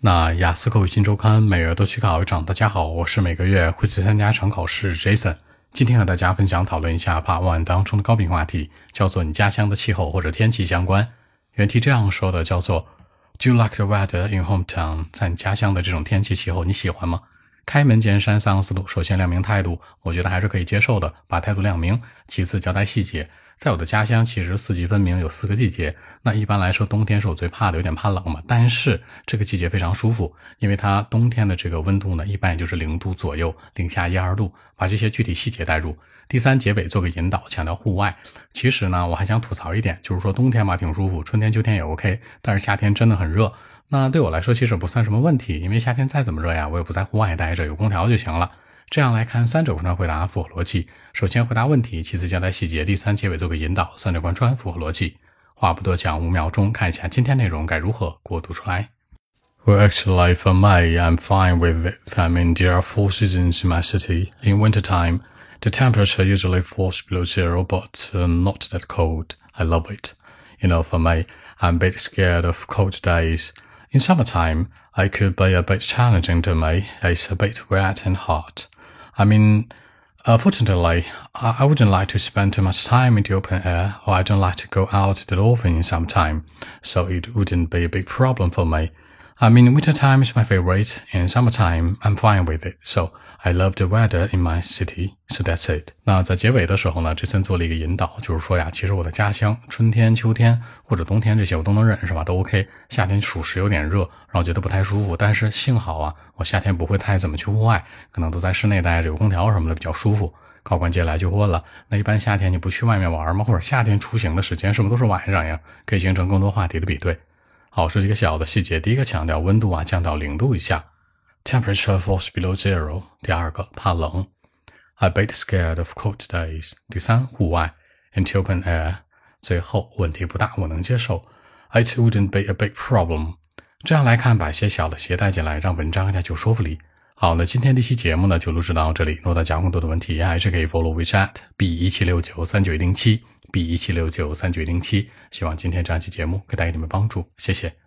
那雅思口语新周刊每月都去考一场。大家好，我是每个月会去参加场考试 Jason。今天和大家分享讨论一下 Part One 当中的高频话题，叫做你家乡的气候或者天气相关。原题这样说的，叫做 Do you like the weather in hometown？在你家乡的这种天气气候，你喜欢吗？开门见山三个思路，首先亮明态度，我觉得还是可以接受的，把态度亮明。其次交代细节。在我的家乡，其实四季分明，有四个季节。那一般来说，冬天是我最怕的，有点怕冷嘛。但是这个季节非常舒服，因为它冬天的这个温度呢，一般也就是零度左右，零下一二度。把这些具体细节带入。第三结尾做个引导，强调户外。其实呢，我还想吐槽一点，就是说冬天嘛挺舒服，春天秋天也 OK，但是夏天真的很热。那对我来说其实不算什么问题，因为夏天再怎么热呀，我也不在户外待着，有空调就行了。这样来看，三者贯穿回答符合逻辑。首先回答问题，其次交代细节，第三结尾做个引导，三者贯穿符合逻辑。话不多讲，五秒钟看一下今天内容该如何给我读出来。Well, actually, for me, I'm fine with it. I mean, there are four seasons in my city. In wintertime, the temperature usually falls below zero, but uh, not that cold. I love it. You know, for me, I'm a bit scared of cold days. In summertime, I could be a bit challenging to me. It's a bit wet and hot. I mean, uh, fortunately, I, I wouldn't like to spend too much time in the open air, or I don't like to go out that often in summertime, so it wouldn't be a big problem for me. I mean, wintertime is my favorite, and summertime I'm fine with it. So I love the weather in my city. So that's it. 那在结尾的时候呢，这森做了一个引导，就是说呀，其实我的家乡春天、秋天或者冬天这些我都能忍，是吧？都 OK。夏天属实有点热，让我觉得不太舒服。但是幸好啊，我夏天不会太怎么去户外，可能都在室内待着，有空调什么的比较舒服。考官接下来就问了，那一般夏天你不去外面玩吗？或者夏天出行的时间是不是都是晚上呀？可以形成更多话题的比对。好，说几个小的细节。第一个强调温度啊降到零度以下，temperature falls below zero。第二个怕冷，I bit scared of cold days。第三户外，in open air。最后问题不大，我能接受，it wouldn't be a big problem。这样来看，把一些小的携带进来，让文章更加有说服力。好，那今天这期节目呢就录制到这里。如果大家更多的问题，还是可以 follow WeChat B 一七六九三九一零七。B 一七六九三九零七，希望今天这样期节目可以带给你们帮助，谢谢。